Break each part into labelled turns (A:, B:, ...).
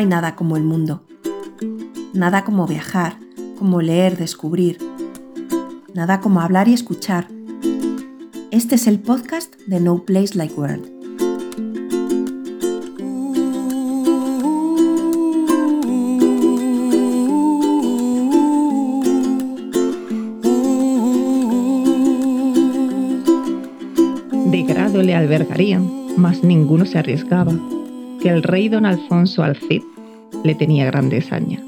A: Hay nada como el mundo. Nada como viajar, como leer, descubrir. Nada como hablar y escuchar. Este es el podcast de No Place Like World.
B: De grado le albergarían, mas ninguno se arriesgaba, que el rey don Alfonso al Cid le tenía grande saña.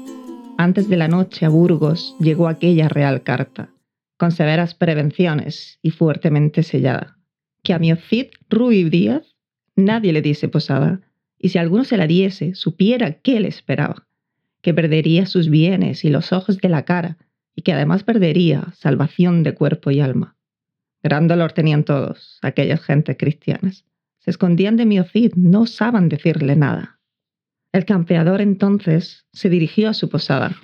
B: Antes de la noche a Burgos llegó aquella real carta, con severas prevenciones y fuertemente sellada, que a mi Cid Ruy Díaz nadie le diese posada, y si alguno se la diese, supiera qué le esperaba, que perdería sus bienes y los ojos de la cara, y que además perdería salvación de cuerpo y alma. Gran dolor tenían todos, aquellas gentes cristianas. Se escondían de mi Cid, no osaban decirle nada. El campeador entonces se dirigió a su posada.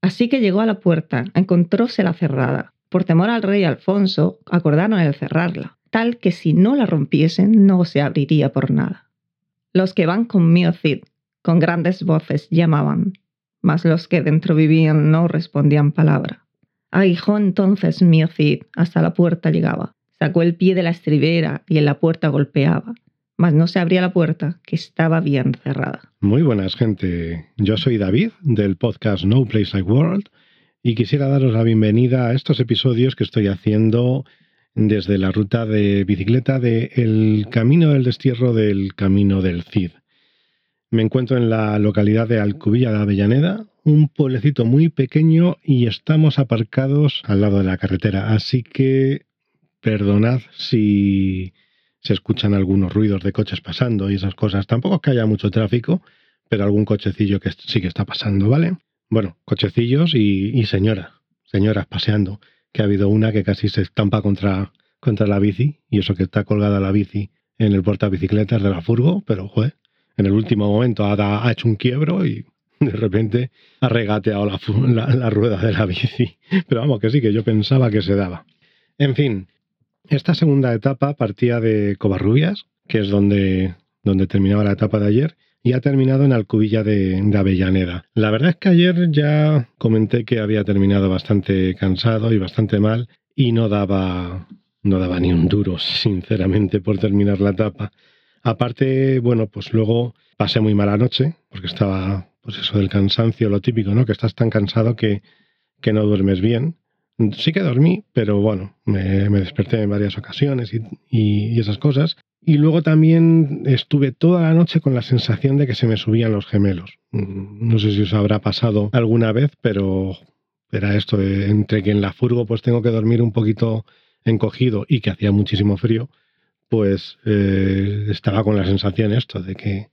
B: Así que llegó a la puerta, encontrósela cerrada. Por temor al rey Alfonso, acordaron el cerrarla, tal que si no la rompiesen no se abriría por nada. Los que van con mi Cid, con grandes voces llamaban, mas los que dentro vivían no respondían palabra. Aguijó entonces mi Cid, hasta la puerta llegaba, sacó el pie de la estribera y en la puerta golpeaba, mas no se abría la puerta, que estaba bien cerrada.
C: Muy buenas, gente. Yo soy David, del podcast No Place Like World, y quisiera daros la bienvenida a estos episodios que estoy haciendo desde la ruta de bicicleta de Camino del Destierro del Camino del Cid. Me encuentro en la localidad de Alcubilla de Avellaneda, un pueblecito muy pequeño y estamos aparcados al lado de la carretera, así que perdonad si se escuchan algunos ruidos de coches pasando y esas cosas. Tampoco es que haya mucho tráfico, pero algún cochecillo que sí que está pasando, ¿vale? Bueno, cochecillos y, señoras, señoras paseando, que ha habido una que casi se estampa contra, contra la bici, y eso que está colgada la bici en el portabicicletas de la furgo, pero joder, en el último momento ha, hecho un quiebro y de repente ha regateado la, la, rueda de la bici. Pero vamos, que sí, que yo pensaba que se daba. En fin, esta segunda etapa partía de Covarrubias, que es donde, donde terminaba la etapa de ayer, y ha terminado en Alcubilla de, Avellaneda. La verdad es que ayer ya comenté que había terminado bastante cansado y bastante mal y no daba, no daba ni un duro, sinceramente, por terminar la etapa. Aparte, bueno, pues luego pasé muy mala noche, porque estaba pues eso del cansancio, lo típico, ¿no? Que estás tan cansado que, que no duermes bien. Sí que dormí, pero bueno, me, desperté en varias ocasiones y, y, esas cosas. Y luego también estuve toda la noche con la sensación de que se me subían los gemelos. No sé si os habrá pasado alguna vez, pero era esto, entre que en la furgo pues tengo que dormir un poquito encogido y que hacía muchísimo frío, pues eh, estaba con la sensación esto de que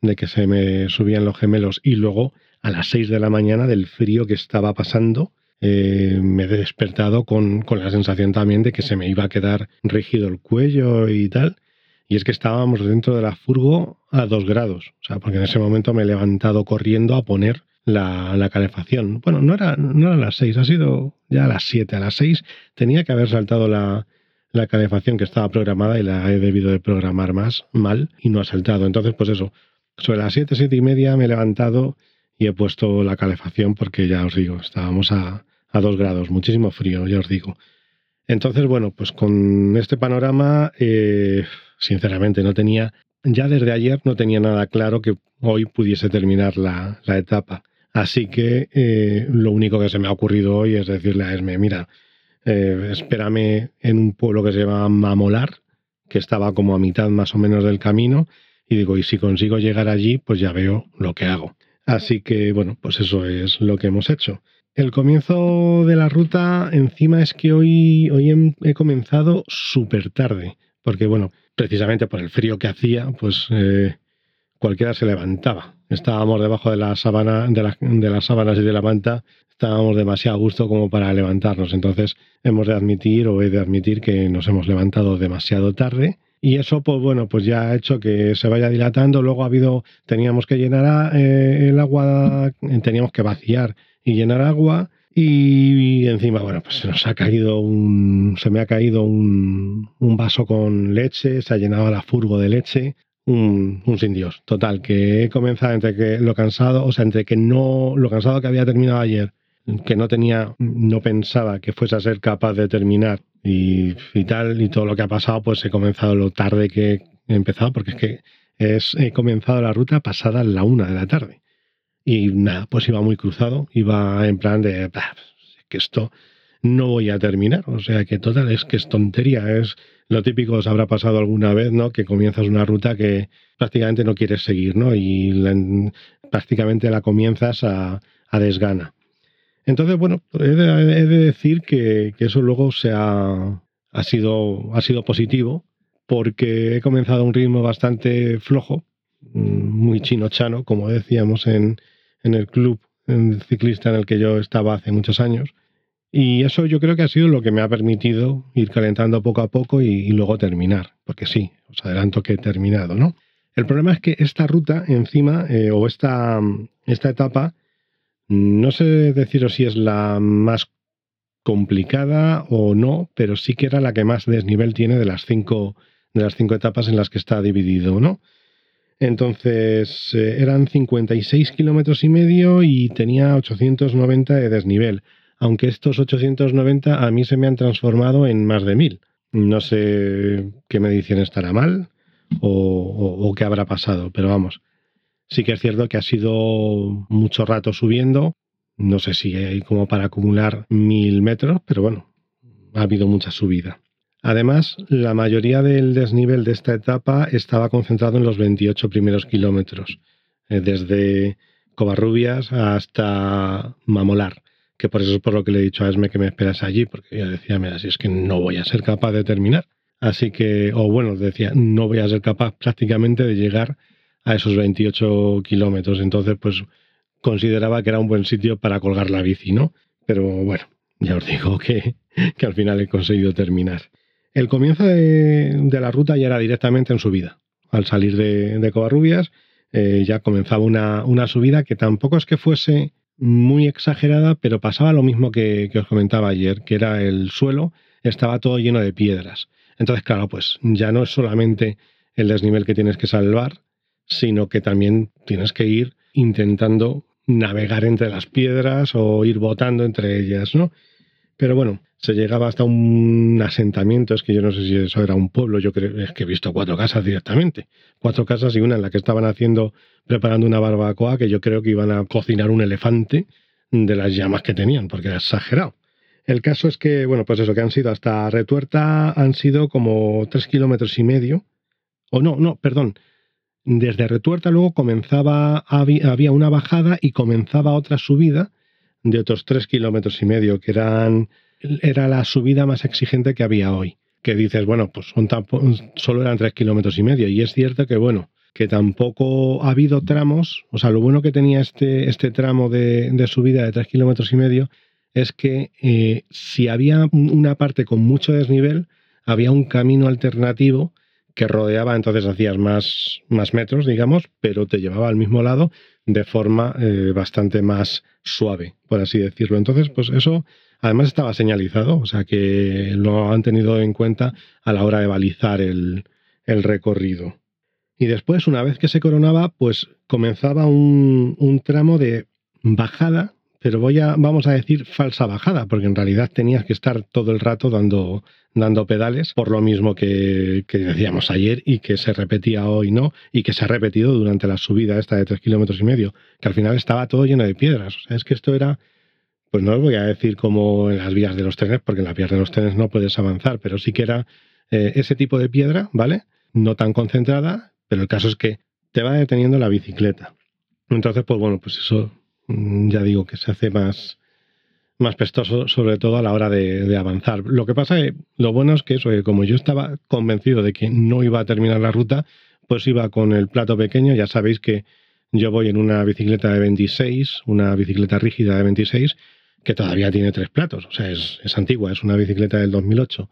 C: de que se me subían los gemelos y luego a las 6 de la mañana del frío que estaba pasando eh, me he despertado con, con, la sensación también de que se me iba a quedar rígido el cuello y tal. Y es que estábamos dentro de la furgo a 2 grados. O sea, porque en ese momento me he levantado corriendo a poner la, la calefacción. Bueno, no era, no era a las 6, ha sido ya a las 7. A las 6 tenía que haber saltado la, la calefacción que estaba programada y la he debido de programar más mal y no ha saltado. Entonces, pues eso, sobre las 7, 7 y media me he levantado y he puesto la calefacción porque ya os digo, estábamos a, a 2 grados, muchísimo frío, ya os digo. Entonces, bueno, pues con este panorama, eh, sinceramente no tenía, ya desde ayer no tenía nada claro que hoy pudiese terminar la, etapa. Así que eh, lo único que se me ha ocurrido hoy es decirle a Esme, mira, eh, espérame en un pueblo que se llama Mamolar, que estaba como a mitad más o menos del camino, y digo, y si consigo llegar allí, pues ya veo lo que hago. Así que, bueno, pues eso es lo que hemos hecho. El comienzo de la ruta, encima es que hoy, hoy he, comenzado súper tarde, porque, bueno, precisamente por el frío que hacía, pues eh, cualquiera se levantaba. Estábamos debajo de la sábana, de, de las sábanas y de la manta, estábamos demasiado a gusto como para levantarnos. Entonces, hemos de admitir o he de admitir que nos hemos levantado demasiado tarde y eso, pues bueno, pues ya ha hecho que se vaya dilatando. Luego ha habido, teníamos que llenar eh, el agua, teníamos que vaciar y llenar agua. Y, encima, bueno, pues se nos ha caído un, se me ha caído un, un, vaso con leche, se ha llenado la furgo de leche. un, sin Dios. Total, que he comenzado entre que lo cansado, o sea, entre que no, lo cansado que había terminado ayer, que no tenía, no pensaba que fuese a ser capaz de terminar y, tal, y todo lo que ha pasado, pues he comenzado lo tarde que he empezado, porque es que he comenzado la ruta pasada la una de la tarde. Y nada, pues iba muy cruzado, iba en plan de, que esto no voy a terminar. O sea que total, es que es tontería, es lo típico, os habrá pasado alguna vez, ¿no? Que comienzas una ruta que prácticamente no quieres seguir, ¿no? Y prácticamente la comienzas a, desgana. Entonces, bueno, he de, decir que, eso luego se ha, ha, sido, ha sido positivo porque he comenzado a un ritmo bastante flojo, mm, muy chino-chano, como decíamos en, en el club ciclista en el que yo estaba hace muchos años. Y eso yo creo que ha sido lo que me ha permitido ir calentando poco a poco y, luego terminar. Porque sí, os adelanto que he terminado, ¿no? El problema es que esta ruta encima, eh, o esta, esta etapa, no sé deciros si es la más complicada o no, pero sí que era la que más desnivel tiene de las cinco, de las cinco etapas en las que está dividido, ¿no? Entonces eh, eran 56 kilómetros y medio y tenía 890 de desnivel aunque estos 890 a mí se me han transformado en más de 1000. No sé qué medición estará mal o, qué habrá pasado, pero vamos, sí que es cierto que ha sido mucho rato subiendo, no sé si hay como para acumular 1000 metros, pero bueno, ha habido mucha subida. Además, la mayoría del desnivel de esta etapa estaba concentrado en los 28 primeros kilómetros, eh, desde Covarrubias hasta Mamolar que por eso es por lo que le he dicho a Esme que me esperas allí, porque ella decía, mira, si es que no voy a ser capaz de terminar. Así que, o bueno, decía, no voy a ser capaz prácticamente de llegar a esos 28 kilómetros. Entonces, pues consideraba que era un buen sitio para colgar la bici, ¿no? Pero bueno, ya os digo que al final he conseguido terminar. El comienzo de, la ruta ya era directamente en subida. Al salir de, de Covarrubias eh, ya comenzaba una, una subida que tampoco es que fuese muy exagerada, pero pasaba lo mismo que, os comentaba ayer, que era el suelo, estaba todo lleno de piedras. Entonces, claro, pues ya no es solamente el desnivel que tienes que salvar, sino que también tienes que ir intentando navegar entre las piedras o ir botando entre ellas, ¿no? Pero bueno, se llegaba hasta un asentamiento, es que yo no sé si eso era un pueblo, yo creo es que he visto cuatro casas directamente, cuatro casas y una en la que estaban haciendo, preparando una barbacoa que yo creo que iban a cocinar un elefante de las llamas que tenían, porque era exagerado. El caso es que, bueno, pues eso, que han sido hasta Retuerta, han sido como tres kilómetros y medio, o no, no, perdón, desde Retuerta luego comenzaba, había una bajada y comenzaba otra subida de otros tres kilómetros y medio, que eran era la subida más exigente que había hoy. Que dices, bueno, pues son solo eran tres kilómetros y medio. Y es cierto que, bueno, que tampoco ha habido tramos, o sea, lo bueno que tenía este, este tramo de, subida de tres kilómetros y medio es que eh, si había una parte con mucho desnivel, había un camino alternativo que rodeaba, entonces hacías más, más metros, digamos, pero te llevaba al mismo lado de forma eh, bastante más suave, por así decirlo. Entonces, pues eso Además estaba señalizado, o sea que lo han tenido en cuenta a la hora de balizar el, recorrido. Y después, una vez que se coronaba, pues comenzaba un, tramo de bajada, pero voy a, vamos a decir falsa bajada, porque en realidad tenías que estar todo el rato dando, dando pedales, por lo mismo que, que, decíamos ayer y que se repetía hoy, ¿no? Y que se ha repetido durante la subida esta de tres kilómetros y medio, que al final estaba todo lleno de piedras. O sea, es que esto era pues no os voy a decir como en las vías de los trenes, porque en las vías de los trenes no puedes avanzar, pero sí que era eh, ese tipo de piedra, ¿vale? No tan concentrada, pero el caso es que te va deteniendo la bicicleta. Entonces, pues bueno, pues eso mm, ya digo que se hace más, más pestoso, sobre todo a la hora de, avanzar. Lo que pasa es, lo bueno es que eso, como yo estaba convencido de que no iba a terminar la ruta, pues iba con el plato pequeño, ya sabéis que yo voy en una bicicleta de 26, una bicicleta rígida de 26, que todavía tiene tres platos. O sea, es, antigua, es una bicicleta del 2008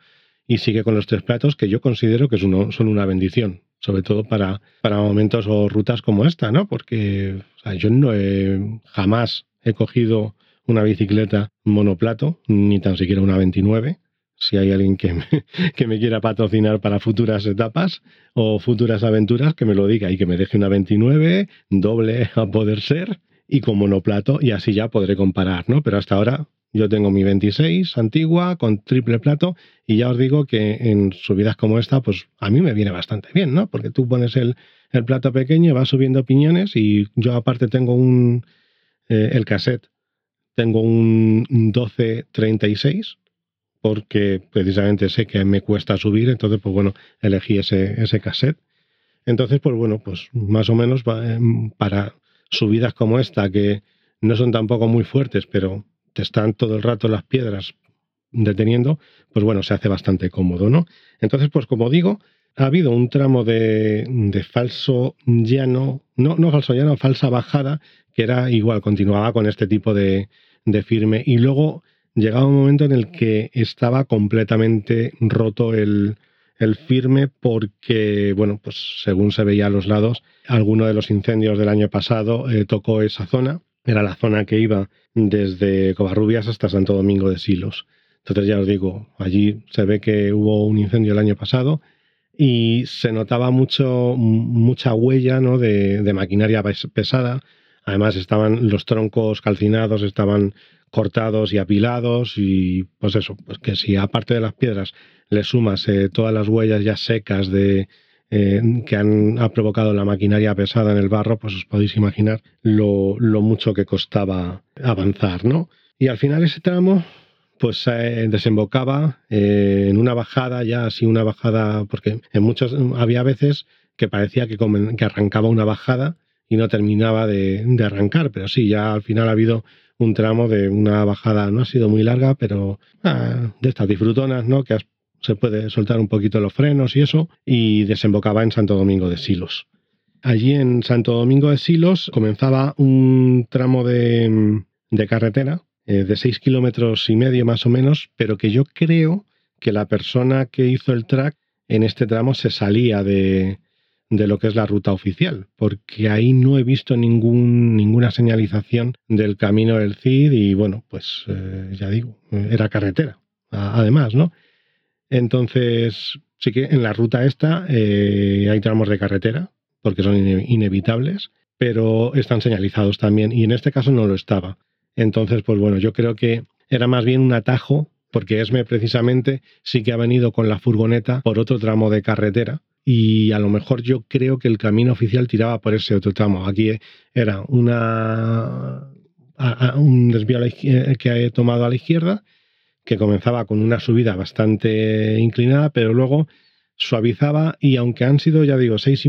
C: y sigue con los tres platos que yo considero que son una bendición, sobre todo para, para momentos o rutas como esta, ¿no? Porque yo no jamás he cogido una bicicleta monoplato, ni tan siquiera una 29. si hay alguien que que me, quiera patrocinar para futuras etapas o futuras aventuras, que me lo diga y que me deje una 29, doble a poder ser y con monoplato y así ya podré comparar, ¿no? Pero hasta ahora yo tengo mi 26 antigua con triple plato y ya os digo que en subidas como esta, pues a mí me viene bastante bien, ¿no? Porque tú pones el, el plato pequeño, vas subiendo piñones y yo aparte tengo un, eh, el cassette, tengo un 1236 porque precisamente sé que me cuesta subir, entonces pues bueno, elegí ese, ese cassette. Entonces pues bueno, pues más o menos em, para subidas como esta que no son tampoco muy fuertes, pero te están todo el rato las piedras deteniendo, pues bueno, se hace bastante cómodo, ¿no? Entonces, pues como digo, ha habido un tramo de, de falso llano, no, no falso llano, falsa bajada, que era igual, continuaba con este tipo de, de firme. Y luego llegaba un momento en el que estaba completamente roto el, el firme porque, bueno, pues según se veía a los lados, alguno de los incendios del año pasado eh, tocó esa zona era la zona que iba desde Covarrubias hasta Santo Domingo de Silos. Entonces ya os digo, allí se ve que hubo un incendio el año pasado y se notaba mucho, mucha huella ¿no? de, de maquinaria pesada. Además estaban los troncos calcinados, estaban cortados y apilados y pues eso, pues que si aparte de las piedras le sumas eh, todas las huellas ya secas de, eh, que han, ha provocado la maquinaria pesada en el barro, pues os podéis imaginar lo, mucho que costaba avanzar, ¿no? Y al final ese tramo pues desembocaba eh, en una bajada, ya así una bajada, porque en muchos había veces que parecía que arrancaba una bajada y no terminaba de, arrancar, pero sí, ya al final ha habido un tramo de una bajada, no ha sido muy larga, pero ah, de estas disfrutonas, ¿no? Que se puede soltar un poquito los frenos y eso, y desembocaba en Santo Domingo de Silos. Allí en Santo Domingo de Silos comenzaba un tramo de, carretera eh, de seis kilómetros y medio más o menos, pero que yo creo que la persona que hizo el track en este tramo se salía de, de lo que es la ruta oficial, porque ahí no he visto ningún, ninguna señalización del camino del CID y bueno, pues eh, ya digo, era carretera, además, ¿no? Entonces, sí que en la ruta esta eh, hay tramos de carretera, porque son inevitables, pero están señalizados también, y en este caso no lo estaba. Entonces, pues bueno, yo creo que era más bien un atajo, porque ESME precisamente sí que ha venido con la furgoneta por otro tramo de carretera, y a lo mejor yo creo que el camino oficial tiraba por ese otro tramo. Aquí era una, un desvío que he tomado a la izquierda que comenzaba con una subida bastante inclinada, pero luego suavizaba y aunque han sido, ya digo, 6,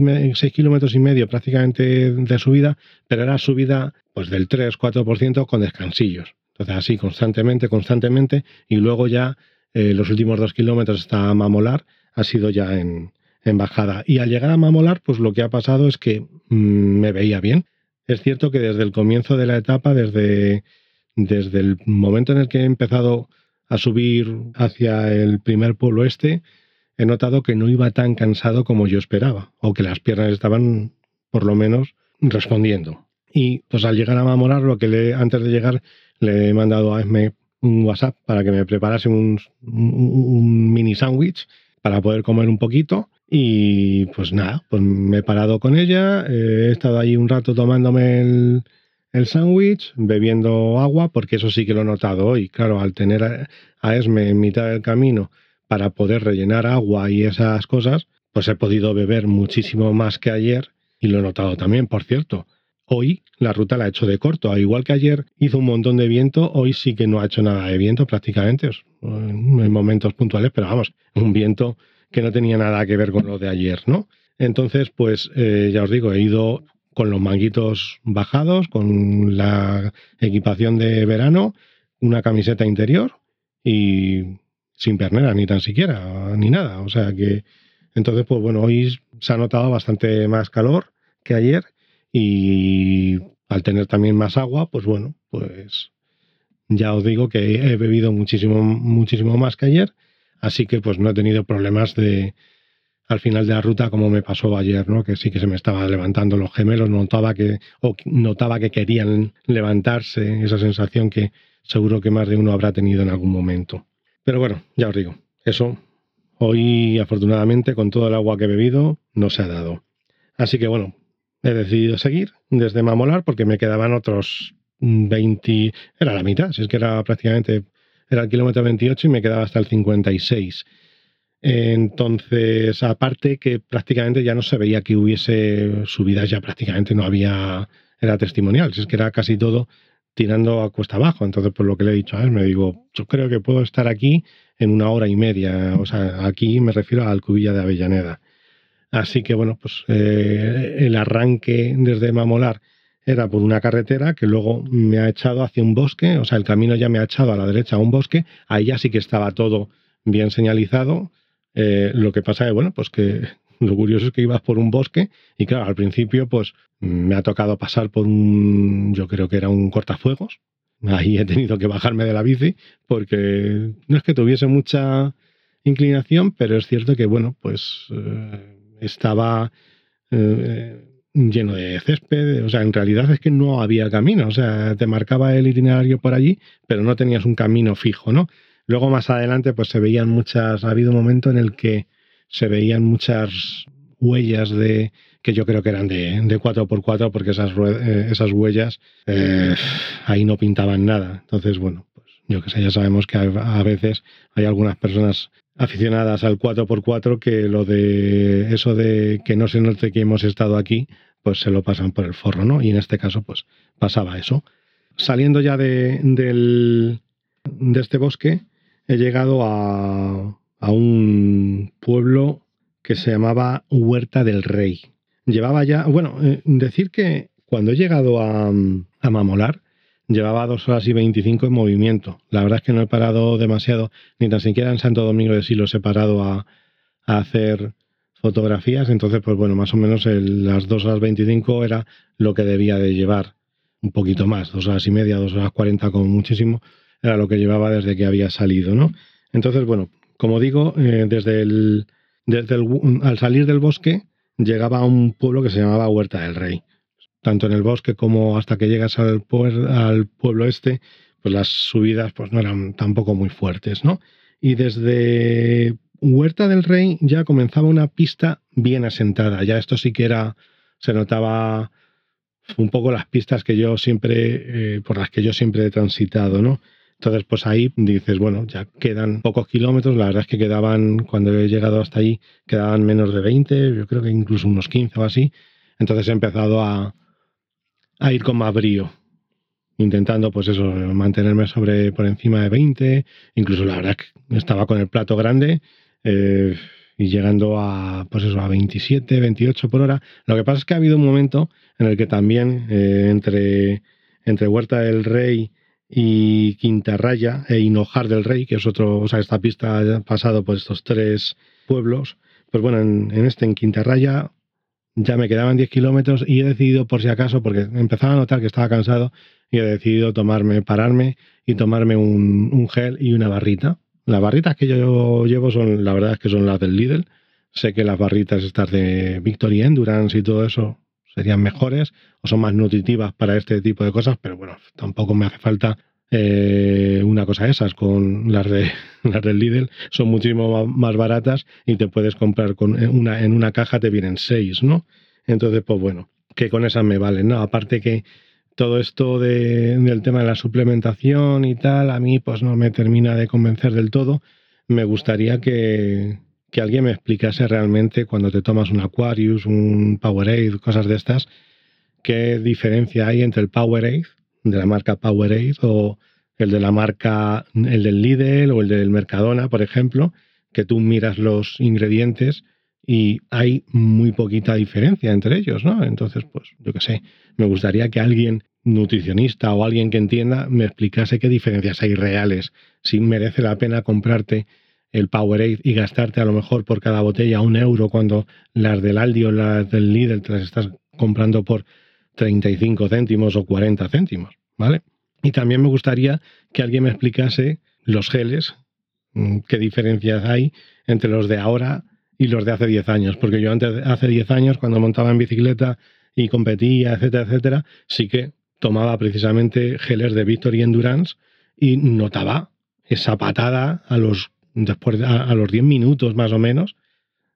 C: kilómetros y medio prácticamente de subida, pero era subida pues del 3-4% con descansillos. Entonces así constantemente, constantemente y luego ya eh, los últimos dos kilómetros hasta Mamolar ha sido ya en, en, bajada. Y al llegar a Mamolar, pues lo que ha pasado es que mm, me veía bien. Es cierto que desde el comienzo de la etapa, desde, desde el momento en el que he empezado a subir hacia el primer pueblo este, he notado que no iba tan cansado como yo esperaba, o que las piernas estaban por lo menos respondiendo. Y pues al llegar a Mamorar, lo que le, antes de llegar le he mandado a Esme un WhatsApp para que me preparase un, mini sándwich para poder comer un poquito. Y pues nada, pues me he parado con ella, he estado ahí un rato tomándome el, el sándwich, bebiendo agua, porque eso sí que lo he notado hoy. Claro, al tener a, Esme en mitad del camino para poder rellenar agua y esas cosas, pues he podido beber muchísimo más que ayer y lo he notado también, por cierto. Hoy la ruta la he hecho de corto, igual que ayer hizo un montón de viento, hoy sí que no ha hecho nada de viento prácticamente, en momentos puntuales, pero vamos, un viento que no tenía nada que ver con lo de ayer, ¿no? Entonces, pues eh, ya os digo, he ido con los manguitos bajados, con la equipación de verano, una camiseta interior y sin pernera ni tan siquiera, ni nada. O sea que entonces, pues bueno, hoy se ha notado bastante más calor que ayer y al tener también más agua, pues bueno, pues ya os digo que he bebido muchísimo, muchísimo más que ayer, así que pues no he tenido problemas de, al final de la ruta, como me pasó ayer, ¿no? que sí que se me estaba levantando los gemelos, notaba que, o notaba que querían levantarse, esa sensación que seguro que más de uno habrá tenido en algún momento. Pero bueno, ya os digo, eso hoy afortunadamente con todo el agua que he bebido no se ha dado. Así que bueno, he decidido seguir desde Mamolar porque me quedaban otros 20, era la mitad, si es que era prácticamente, era el kilómetro 28 y me quedaba hasta el 56. Entonces, aparte que prácticamente ya no se veía que hubiese subidas, ya prácticamente no había, era testimonial, si es que era casi todo tirando a cuesta abajo. Entonces, por lo que le he dicho a él, me digo, yo creo que puedo estar aquí en una hora y media. O sea, aquí me refiero al Cubilla de Avellaneda. Así que, bueno, pues eh, el arranque desde Mamolar era por una carretera que luego me ha echado hacia un bosque, o sea, el camino ya me ha echado a la derecha a un bosque, ahí ya sí que estaba todo bien señalizado. Eh, lo que pasa es, bueno, pues que lo curioso es que ibas por un bosque y claro, al principio pues me ha tocado pasar por un, yo creo que era un cortafuegos. Ahí he tenido que bajarme de la bici porque no es que tuviese mucha inclinación, pero es cierto que, bueno, pues eh, estaba eh, lleno de césped, o sea, en realidad es que no había camino, o sea, te marcaba el itinerario por allí, pero no tenías un camino fijo, ¿no? Luego más adelante pues se veían muchas, ha habido un momento en el que se veían muchas huellas de que yo creo que eran de, de 4x4 porque esas, eh, huellas eh, ahí no pintaban nada. Entonces, bueno, pues yo que sé, ya sabemos que a veces hay algunas personas aficionadas al 4x4 que lo de eso de que no se note que hemos estado aquí, pues se lo pasan por el forro, ¿no? Y en este caso, pues pasaba eso. Saliendo ya de, del, de este bosque, he llegado a, a un pueblo que se llamaba Huerta del Rey. Llevaba ya, bueno, eh, decir que cuando he llegado a, a Mamolar, llevaba dos horas y veinticinco en movimiento. La verdad es que no he parado demasiado, ni tan siquiera en Santo Domingo de Silos he parado a, hacer fotografías. Entonces, pues bueno, más o menos las dos horas veinticinco era lo que debía de llevar. Un poquito más, dos horas y media, dos horas cuarenta como muchísimo, era lo que llevaba desde que había salido, ¿no? Entonces, bueno, como digo, eh, desde, el, desde el, al salir del bosque llegaba a un pueblo que se llamaba Huerta del Rey. Tanto en el bosque como hasta que llegas al, al pueblo este, pues las subidas pues no eran tampoco muy fuertes, ¿no? Y desde Huerta del Rey ya comenzaba una pista bien asentada. Ya esto sí que era, se notaba un poco las pistas que yo siempre, eh, por las que yo siempre he transitado, ¿no? Entonces, pues ahí dices, bueno, ya quedan pocos kilómetros. La verdad es que quedaban, cuando he llegado hasta ahí, quedaban menos de 20, yo creo que incluso unos 15 o así. Entonces he empezado a, a ir con más brío, intentando, pues eso, mantenerme sobre por encima de 20. Incluso la verdad que estaba con el plato grande. Eh, y llegando a, pues eso, a 27, 28 por hora. Lo que pasa es que ha habido un momento en el que también eh, entre, entre Huerta del Rey y Quintarraya e Hinojar del Rey, que es otro, o sea, esta pista ha pasado por estos tres pueblos. Pues bueno, en, este, en Quintarraya, ya me quedaban 10 kilómetros y he decidido, por si acaso, porque empezaba a notar que estaba cansado, y he decidido tomarme, pararme y tomarme un, gel y una barrita. Las barritas que yo llevo son, la verdad es que son las del Lidl. Sé que las barritas estas de Victory Endurance y todo eso serían mejores o son más nutritivas para este tipo de cosas, pero bueno, tampoco me hace falta eh, una cosa de esas, con las, de, las del Lidl son muchísimo más baratas y te puedes comprar con una, en una caja te vienen seis, ¿no? Entonces, pues bueno, que con esas me valen, ¿no? Aparte que todo esto de, del tema de la suplementación y tal, a mí pues no me termina de convencer del todo. Me gustaría que, que alguien me explicase realmente cuando te tomas un Aquarius, un Powerade, cosas de estas, qué diferencia hay entre el Powerade de la marca Powerade o el de la marca, el del Lidl o el del Mercadona, por ejemplo, que tú miras los ingredientes y hay muy poquita diferencia entre ellos, ¿no? Entonces, pues yo qué sé, me gustaría que alguien nutricionista o alguien que entienda me explicase qué diferencias hay reales, si merece la pena comprarte el Powerade y gastarte a lo mejor por cada botella un euro cuando las del Aldi o las del Lidl te las estás comprando por 35 céntimos o 40 céntimos, ¿vale? Y también me gustaría que alguien me explicase los geles, mm, qué diferencias hay entre los de ahora y los de hace 10 años, porque yo antes, hace 10 años, cuando montaba en bicicleta y competía, etcétera, etcétera, sí que tomaba precisamente geles de Victory Endurance y notaba esa patada a los, después, a, los 10 minutos más o menos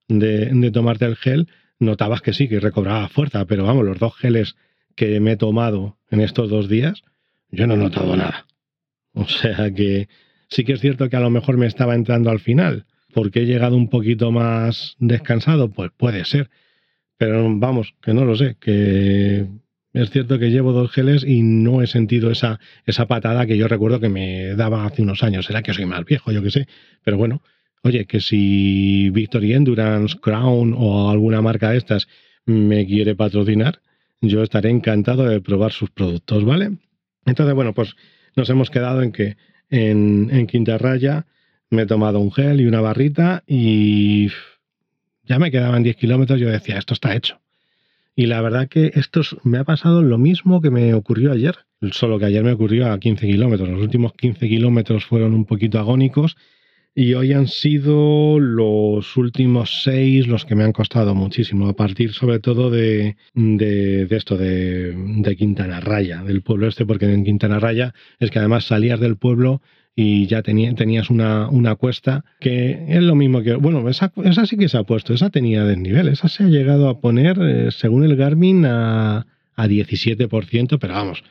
C: de, de tomarte el gel, notabas que sí, que recobraba fuerza, pero vamos, los dos geles que me he tomado en estos dos días, yo no he notado nada. O sea que sí que es cierto que a lo mejor me estaba entrando al final, porque he llegado un poquito más descansado, pues puede ser. Pero vamos, que no lo sé, que es cierto que llevo dos geles y no he sentido esa, esa patada que yo recuerdo que me daba hace unos años. Será que soy más viejo, yo qué sé. Pero bueno, oye, que si Victory Endurance, Crown o alguna marca de estas me quiere patrocinar, yo estaré encantado de probar sus productos, ¿vale? Entonces, bueno, pues nos hemos quedado en que en, en Quinta Raya me he tomado un gel y una barrita y ya me quedaban 10 kilómetros. Yo decía, esto está hecho. Y la verdad que esto me ha pasado lo mismo que me ocurrió ayer, solo que ayer me ocurrió a 15 kilómetros. Los últimos 15 kilómetros fueron un poquito agónicos y hoy han sido los últimos seis los que me han costado muchísimo, a partir sobre todo de, de, esto, de, de, Quintana Raya, del pueblo este, porque en Quintana Raya es que además salías del pueblo y ya tenías una, una, cuesta que es lo mismo que, bueno, esa, esa, sí que se ha puesto, esa tenía desnivel, esa se ha llegado a poner, eh, según el Garmin, a, a 17%, pero vamos,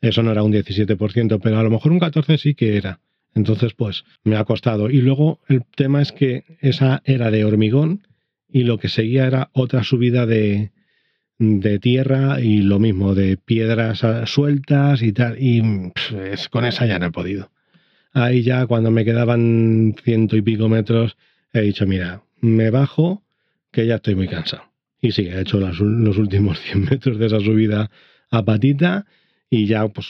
C: eso no era un 17%, pero a lo mejor un 14% sí que era. Entonces, pues me ha costado. Y luego el tema es que esa era de hormigón y lo que seguía era otra subida de, de tierra y lo mismo, de piedras sueltas y tal. Y pues, con esa ya no he podido. Ahí ya cuando me quedaban ciento y pico metros, he dicho, mira, me bajo, que ya estoy muy cansado. Y sí, he hecho los últimos 100 metros de esa subida a patita y ya pues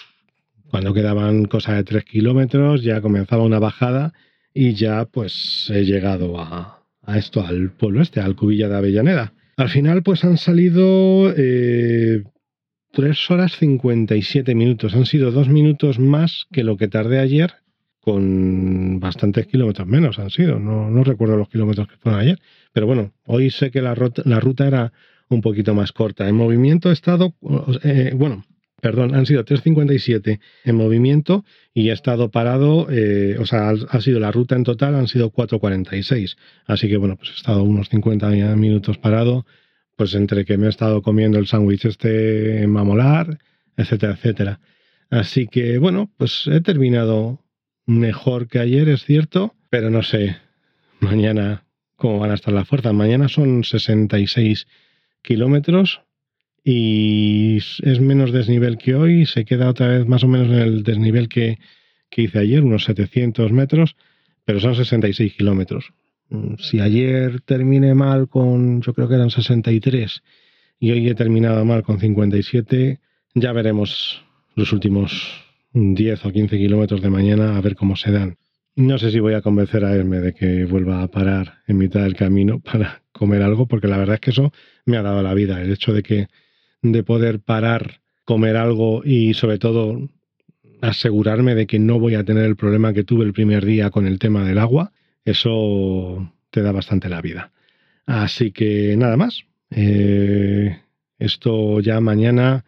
C: cuando quedaban cosas de 3 kilómetros ya comenzaba una bajada y ya pues he llegado a, esto, al pueblo este, al Cubilla de Avellaneda. Al final pues han salido eh, 3 horas 57 minutos. Han sido 2 minutos más que lo que tardé ayer con bastantes kilómetros menos han sido. No, recuerdo los kilómetros que fueron ayer. Pero bueno, hoy sé que la ruta, la ruta era un poquito más corta. En movimiento he estado, eh, bueno, perdón, han sido 3.57 en movimiento y he estado parado, eh, o sea, ha sido la ruta en total, han sido 4.46. Así que bueno, pues he estado unos 50 minutos parado, pues entre que me he estado comiendo el sándwich este mamolar, etcétera, etcétera. Así que bueno, pues he terminado mejor que ayer, es cierto, pero no sé mañana cómo van a estar las fuerzas. Mañana son 66 kilómetros y es menos desnivel que hoy, se queda otra vez más o menos en el desnivel que, hice ayer, unos 700 metros, pero son 66 kilómetros. Mm, si ayer terminé mal con, yo creo que eran 63, y hoy he terminado mal con 57, ya veremos los últimos 10 o 15 kilómetros de mañana a ver cómo se dan. No sé si voy a convencer a Herme de que vuelva a parar en mitad del camino para comer algo, porque la verdad es que eso me ha dado la vida. El hecho de que de poder parar, comer algo y sobre todo asegurarme de que no voy a tener el problema que tuve el primer día con el tema del agua, eso te da bastante la vida. Así que nada más. Eh, esto ya mañana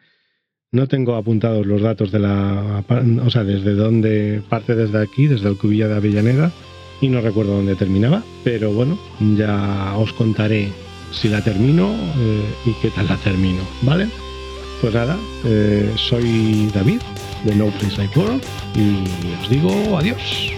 C: no tengo apuntados los datos de la, o sea, desde dónde parte desde aquí, desde el Cubilla de Avellaneda, y no recuerdo dónde terminaba, pero bueno, ya os contaré si la termino eh, y qué tal la termino, ¿vale? Pues nada, eh, soy David de No Place Like World y os digo adiós.